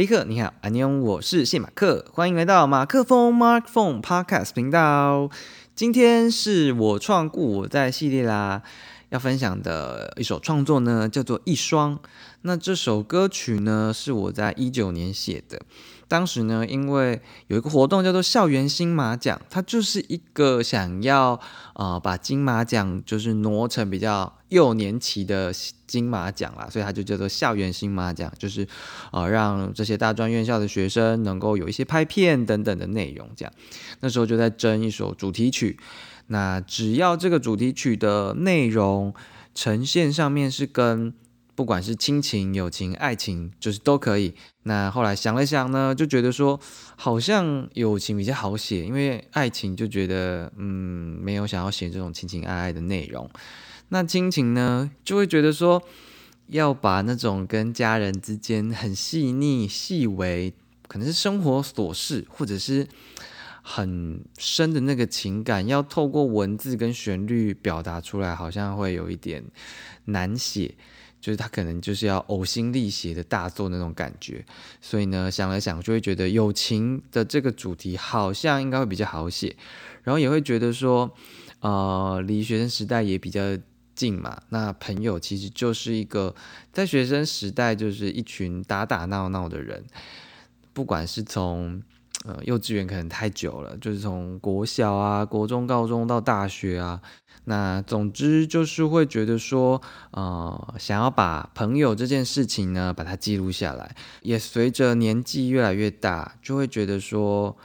立刻，你好，安妞，我是谢马克，欢迎来到马克风 Mark Phone Podcast 频道。今天是我创故我在系列啦，要分享的一首创作呢，叫做《一双》。那这首歌曲呢，是我在一九年写的。当时呢，因为有一个活动叫做校园新马奖，它就是一个想要呃把金马奖就是挪成比较幼年期的金马奖啦，所以它就叫做校园新马奖，就是呃让这些大专院校的学生能够有一些拍片等等的内容。这样那时候就在争一首主题曲，那只要这个主题曲的内容呈现上面是跟。不管是亲情、友情、爱情，就是都可以。那后来想了想呢，就觉得说好像友情比较好写，因为爱情就觉得嗯没有想要写这种情情爱爱的内容。那亲情呢，就会觉得说要把那种跟家人之间很细腻、细微，可能是生活琐事，或者是很深的那个情感，要透过文字跟旋律表达出来，好像会有一点难写。就是他可能就是要呕心沥血的大作那种感觉，所以呢想了想就会觉得友情的这个主题好像应该会比较好写，然后也会觉得说，呃，离学生时代也比较近嘛。那朋友其实就是一个在学生时代就是一群打打闹闹的人，不管是从呃幼稚园可能太久了，就是从国小啊、国中、高中到大学啊。那总之就是会觉得说，呃，想要把朋友这件事情呢，把它记录下来。也随着年纪越来越大，就会觉得说，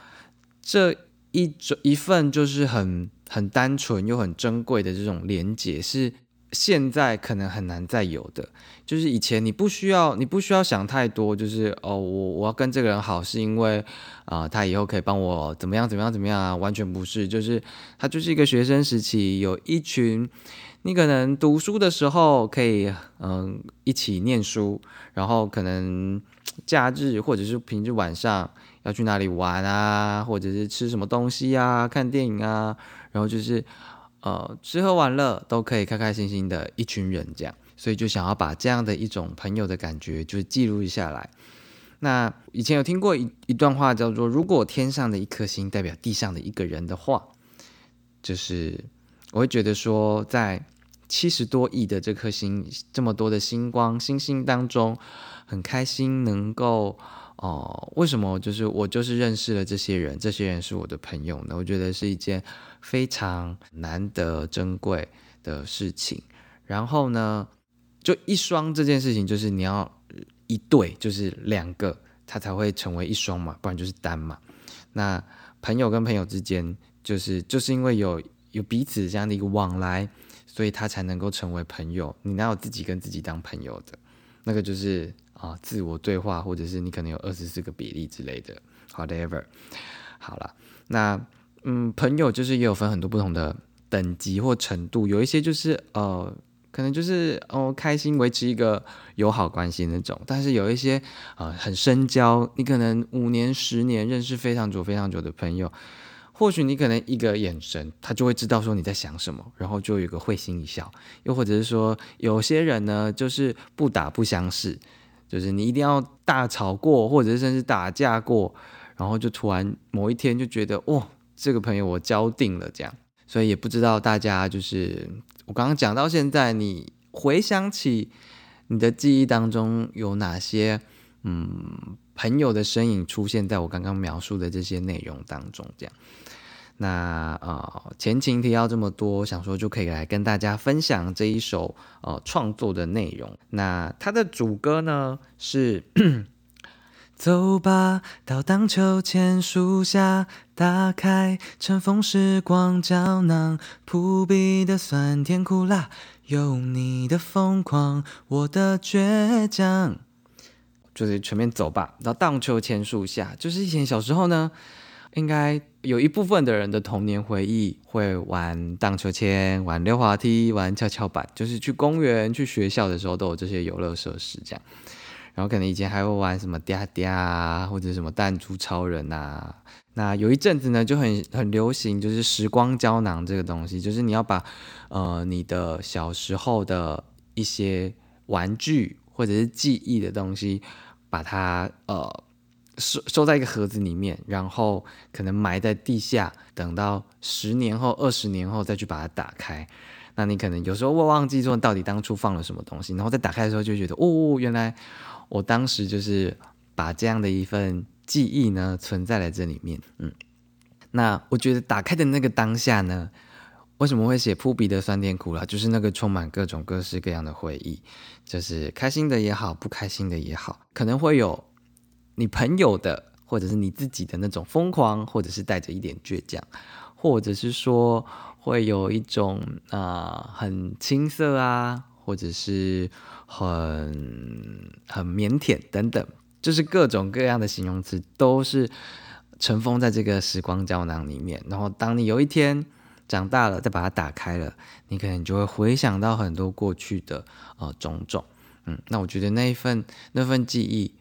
这一种一份就是很很单纯又很珍贵的这种连结是。现在可能很难再有的，就是以前你不需要，你不需要想太多，就是哦，我我要跟这个人好，是因为啊，他以后可以帮我怎么样怎么样怎么样啊？完全不是，就是他就是一个学生时期，有一群你可能读书的时候可以嗯一起念书，然后可能假日或者是平日晚上要去哪里玩啊，或者是吃什么东西啊，看电影啊，然后就是。呃，吃喝玩乐都可以开开心心的一群人这样，所以就想要把这样的一种朋友的感觉就记录下来。那以前有听过一一段话叫做：“如果天上的一颗星代表地上的一个人的话，就是我会觉得说，在七十多亿的这颗星这么多的星光星星当中，很开心能够。”哦，为什么就是我就是认识了这些人，这些人是我的朋友呢？我觉得是一件非常难得珍贵的事情。然后呢，就一双这件事情，就是你要一对，就是两个，它才会成为一双嘛，不然就是单嘛。那朋友跟朋友之间，就是就是因为有有彼此这样的一个往来，所以他才能够成为朋友。你哪有自己跟自己当朋友的？那个就是。啊，自我对话，或者是你可能有二十四个比例之类的，whatever。好了，那嗯，朋友就是也有分很多不同的等级或程度，有一些就是呃，可能就是哦开心维持一个友好关系那种，但是有一些呃很深交，你可能五年、十年认识非常久、非常久的朋友，或许你可能一个眼神，他就会知道说你在想什么，然后就有个会心一笑，又或者是说有些人呢，就是不打不相识。就是你一定要大吵过，或者是甚至打架过，然后就突然某一天就觉得，哇，这个朋友我交定了这样。所以也不知道大家就是我刚刚讲到现在，你回想起你的记忆当中有哪些嗯朋友的身影出现在我刚刚描述的这些内容当中，这样。那呃，前情提要这么多，想说就可以来跟大家分享这一首呃创作的内容。那它的主歌呢是：走吧，到荡秋千树下，打开尘封时光胶囊，扑鼻的酸甜苦辣，有你的疯狂，我的倔强。就是全面走吧，到荡秋千树下，就是以前小时候呢。应该有一部分的人的童年回忆会玩荡秋千、玩溜滑梯、玩跷跷板，就是去公园、去学校的时候都有这些游乐设施这样。然后可能以前还会玩什么嗲嗲啊，或者什么弹珠超人啊。那有一阵子呢，就很很流行，就是时光胶囊这个东西，就是你要把呃你的小时候的一些玩具或者是记忆的东西，把它呃。收收在一个盒子里面，然后可能埋在地下，等到十年后、二十年后再去把它打开。那你可能有时候会忘记说到底当初放了什么东西，然后再打开的时候就觉得，哦，原来我当时就是把这样的一份记忆呢存在了这里面。嗯，那我觉得打开的那个当下呢，为什么会写扑鼻的酸甜苦辣？就是那个充满各种各式各样的回忆，就是开心的也好，不开心的也好，可能会有。你朋友的，或者是你自己的那种疯狂，或者是带着一点倔强，或者是说会有一种啊很青涩啊，或者是很很腼腆等等，就是各种各样的形容词都是尘封在这个时光胶囊里面。然后当你有一天长大了，再把它打开了，你可能就会回想到很多过去的呃种种。嗯，那我觉得那一份那份记忆。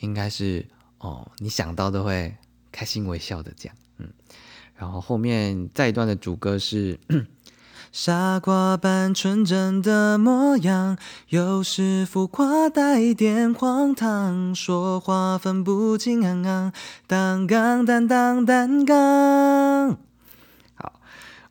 应该是哦，你想到都会开心微笑的这样，嗯，然后后面再一段的主歌是 傻瓜般纯真的模样，有时浮夸带点荒唐，说话分不清昂昂，当当当当当当。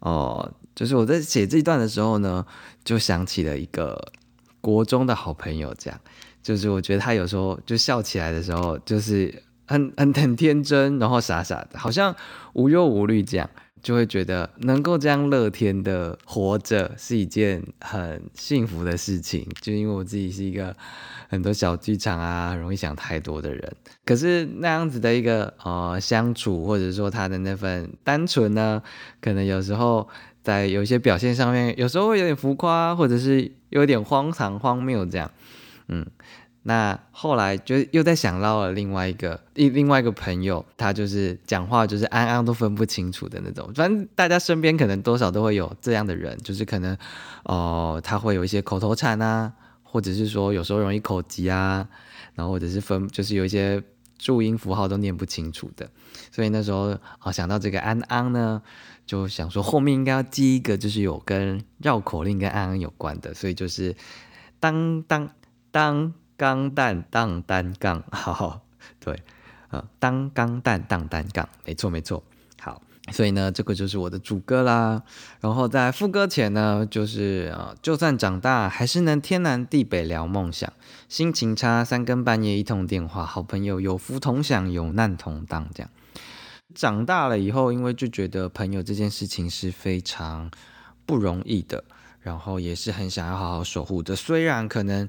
哦，就是我在写这一段的时候呢，就想起了一个国中的好朋友，这样。就是我觉得他有时候就笑起来的时候，就是很很很天真，然后傻傻的，好像无忧无虑这样，就会觉得能够这样乐天的活着是一件很幸福的事情。就因为我自己是一个很多小剧场啊，容易想太多的人，可是那样子的一个呃相处，或者说他的那份单纯呢，可能有时候在有一些表现上面，有时候会有点浮夸，或者是有点荒唐荒谬这样。嗯，那后来就又在想到了另外一个另另外一个朋友，他就是讲话就是安安都分不清楚的那种。反正大家身边可能多少都会有这样的人，就是可能哦，他会有一些口头禅啊，或者是说有时候容易口急啊，然后或者是分就是有一些注音符号都念不清楚的。所以那时候啊想到这个安安呢，就想说后面应该要记一个就是有跟绕口令跟安安有关的，所以就是当当。当钢蛋当单杠，好，对，啊，当钢蛋当单杠，没错没错，好，所以呢，这个就是我的主歌啦。然后在副歌前呢，就是啊，就算长大，还是能天南地北聊梦想，心情差，三更半夜一通电话，好朋友有福同享，有难同当，这样。长大了以后，因为就觉得朋友这件事情是非常不容易的，然后也是很想要好好守护的，虽然可能。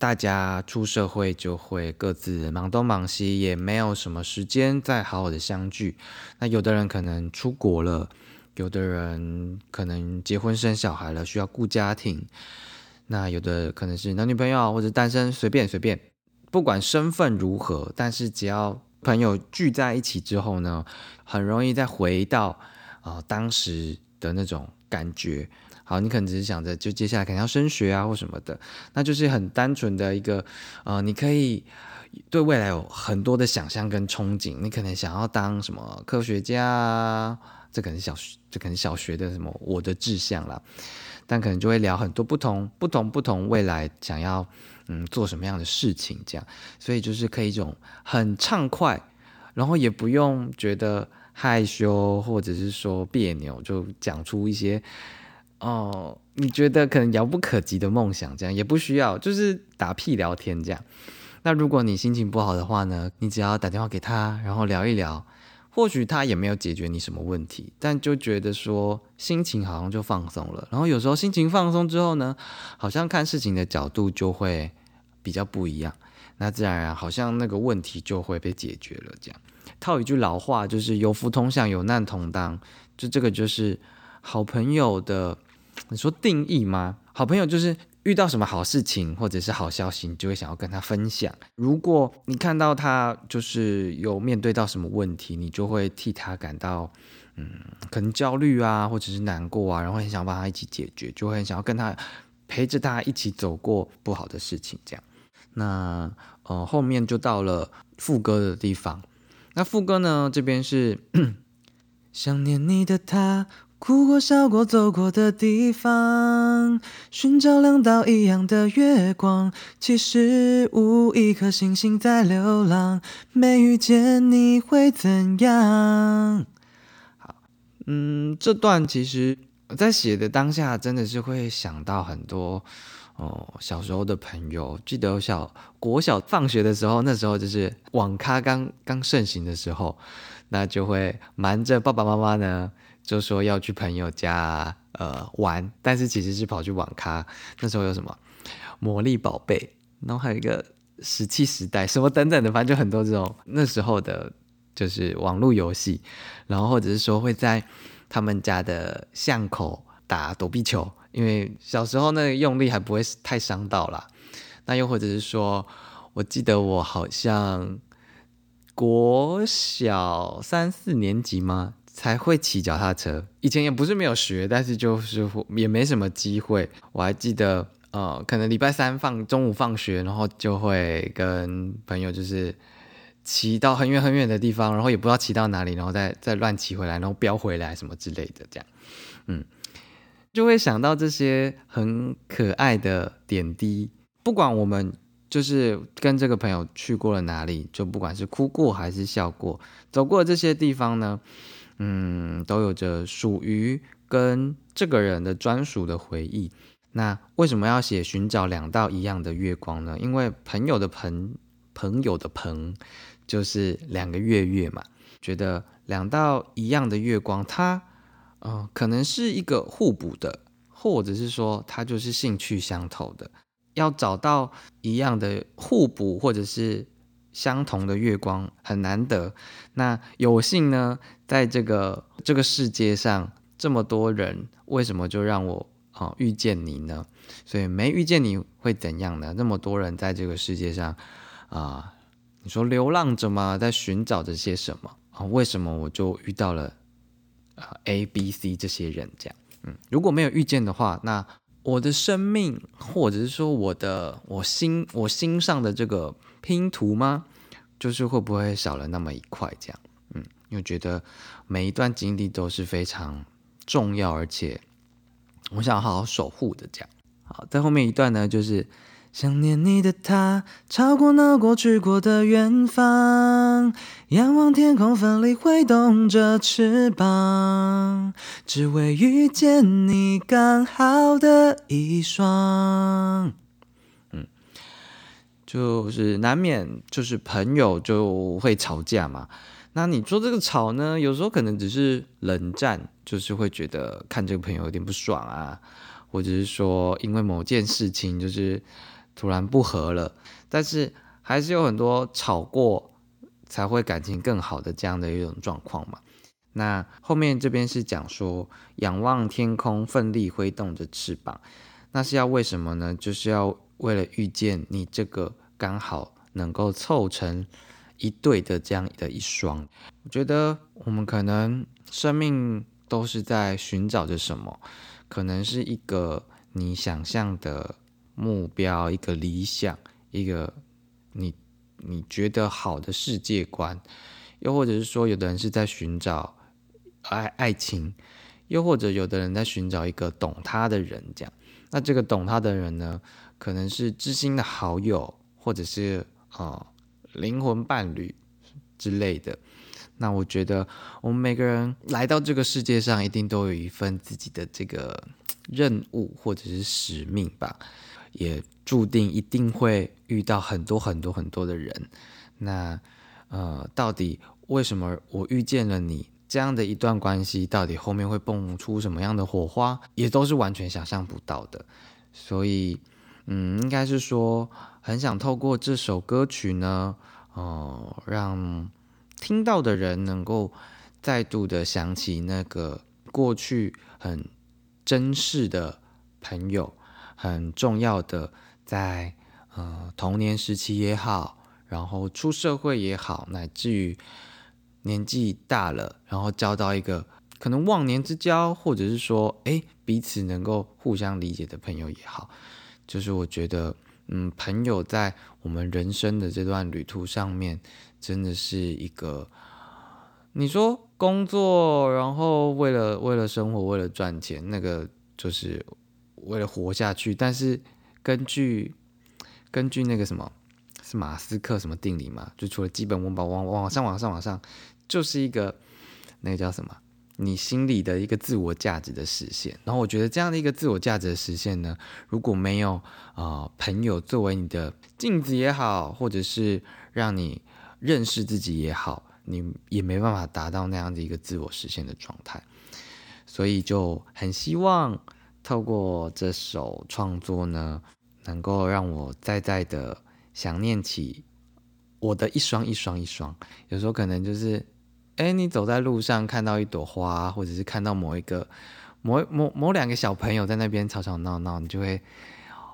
大家出社会就会各自忙东忙西，也没有什么时间再好好的相聚。那有的人可能出国了，有的人可能结婚生小孩了，需要顾家庭。那有的可能是男女朋友或者单身，随便随便，不管身份如何，但是只要朋友聚在一起之后呢，很容易再回到啊当时的那种感觉。好，你可能只是想着，就接下来可能要升学啊，或什么的，那就是很单纯的一个，呃，你可以对未来有很多的想象跟憧憬。你可能想要当什么科学家，这可能小学，这可能小学的什么我的志向啦。但可能就会聊很多不同、不同、不同未来想要嗯做什么样的事情，这样，所以就是可以一种很畅快，然后也不用觉得害羞或者是说别扭，就讲出一些。哦，你觉得可能遥不可及的梦想，这样也不需要，就是打屁聊天这样。那如果你心情不好的话呢，你只要打电话给他，然后聊一聊，或许他也没有解决你什么问题，但就觉得说心情好像就放松了。然后有时候心情放松之后呢，好像看事情的角度就会比较不一样，那自然而然好像那个问题就会被解决了。这样套一句老话，就是有福同享，有难同当，就这个就是好朋友的。你说定义吗？好朋友就是遇到什么好事情或者是好消息，你就会想要跟他分享。如果你看到他就是有面对到什么问题，你就会替他感到嗯，可能焦虑啊，或者是难过啊，然后很想帮他一起解决，就会很想要跟他陪着他一起走过不好的事情。这样，那呃后面就到了副歌的地方。那副歌呢，这边是 想念你的他。哭过、笑过、走过的地方，寻找两道一样的月光。其实无一颗星星在流浪，没遇见你会怎样？好，嗯，这段其实我在写的当下，真的是会想到很多哦，小时候的朋友。记得小国小放学的时候，那时候就是网咖刚刚盛行的时候，那就会瞒着爸爸妈妈呢。就说要去朋友家呃玩，但是其实是跑去网咖。那时候有什么魔力宝贝，然后还有一个石器时代，什么等等的，反正就很多这种那时候的，就是网络游戏。然后或者是说会在他们家的巷口打躲避球，因为小时候那个用力还不会太伤到啦。那又或者是说，我记得我好像国小三四年级吗？才会骑脚踏车，以前也不是没有学，但是就是也没什么机会。我还记得，呃，可能礼拜三放中午放学，然后就会跟朋友就是骑到很远很远的地方，然后也不知道骑到哪里，然后再再乱骑回来，然后飙回来什么之类的，这样，嗯，就会想到这些很可爱的点滴。不管我们就是跟这个朋友去过了哪里，就不管是哭过还是笑过，走过这些地方呢。嗯，都有着属于跟这个人的专属的回忆。那为什么要写寻找两道一样的月光呢？因为朋友的朋，朋友的朋，就是两个月月嘛。觉得两道一样的月光，它，呃，可能是一个互补的，或者是说它就是兴趣相投的。要找到一样的互补，或者是。相同的月光很难得，那有幸呢，在这个这个世界上这么多人，为什么就让我啊遇见你呢？所以没遇见你会怎样呢？那么多人在这个世界上啊，你说流浪着吗？在寻找着些什么啊？为什么我就遇到了啊 A、B、C 这些人这样？嗯，如果没有遇见的话，那我的生命，或者是说我的我心我心上的这个。拼图吗？就是会不会少了那么一块？这样，嗯，因为觉得每一段经历都是非常重要，而且我想好好守护的。这样，好，在后面一段呢，就是想念你的他，超过那过去过的远方，仰望天空，奋力挥动着翅膀，只为遇见你刚好的一双。就是难免就是朋友就会吵架嘛，那你说这个吵呢，有时候可能只是冷战，就是会觉得看这个朋友有点不爽啊，或者是说因为某件事情就是突然不和了，但是还是有很多吵过才会感情更好的这样的一种状况嘛。那后面这边是讲说仰望天空，奋力挥动着翅膀，那是要为什么呢？就是要为了遇见你这个。刚好能够凑成一对的这样的一双，我觉得我们可能生命都是在寻找着什么，可能是一个你想象的目标，一个理想，一个你你觉得好的世界观，又或者是说，有的人是在寻找爱爱情，又或者有的人在寻找一个懂他的人，这样，那这个懂他的人呢，可能是知心的好友。或者是啊灵魂伴侣之类的，那我觉得我们每个人来到这个世界上，一定都有一份自己的这个任务或者是使命吧，也注定一定会遇到很多很多很多的人。那呃，到底为什么我遇见了你这样的一段关系，到底后面会蹦出什么样的火花，也都是完全想象不到的。所以，嗯，应该是说。很想透过这首歌曲呢，哦，让听到的人能够再度的想起那个过去很珍视的朋友，很重要的，在呃童年时期也好，然后出社会也好，乃至于年纪大了，然后交到一个可能忘年之交，或者是说，哎，彼此能够互相理解的朋友也好，就是我觉得。嗯，朋友在我们人生的这段旅途上面，真的是一个，你说工作，然后为了为了生活，为了赚钱，那个就是为了活下去。但是根据根据那个什么是马斯克什么定理嘛？就除了基本温饱往往上往上往上，就是一个那个叫什么？你心里的一个自我价值的实现。然后我觉得这样的一个自我价值的实现呢，如果没有啊朋友作为你的镜子也好，或者是让你认识自己也好，你也没办法达到那样的一个自我实现的状态。所以就很希望透过这首创作呢。能够让我再再的想念起我的一双一双一双，有时候可能就是，哎，你走在路上看到一朵花，或者是看到某一个某某某两个小朋友在那边吵吵闹闹，你就会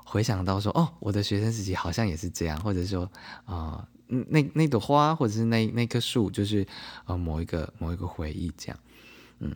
回想到说，哦，我的学生时期好像也是这样，或者说啊，那那朵花或者是那那棵树，就是呃某一个某一个回忆这样，嗯，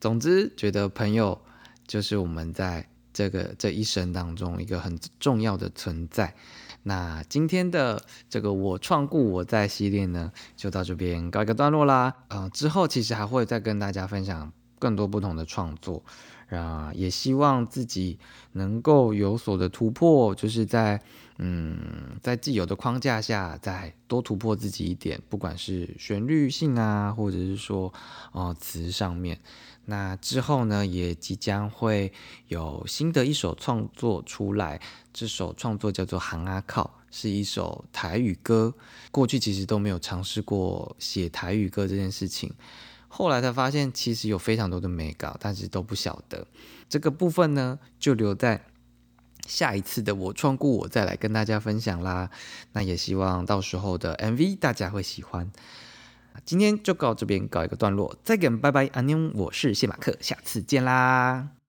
总之觉得朋友就是我们在。这个这一生当中一个很重要的存在。那今天的这个我创故我在系列呢，就到这边告一个段落啦。呃，之后其实还会再跟大家分享更多不同的创作，啊，也希望自己能够有所的突破，就是在嗯，在既有的框架下再多突破自己一点，不管是旋律性啊，或者是说哦词上面。那之后呢，也即将会有新的一首创作出来。这首创作叫做《行阿靠》，是一首台语歌。过去其实都没有尝试过写台语歌这件事情，后来才发现其实有非常多的美稿，但是都不晓得。这个部分呢，就留在下一次的我创故我再来跟大家分享啦。那也希望到时候的 MV 大家会喜欢。今天就到这边告一个段落，再见，拜拜，阿妞，我是谢马克，下次见啦。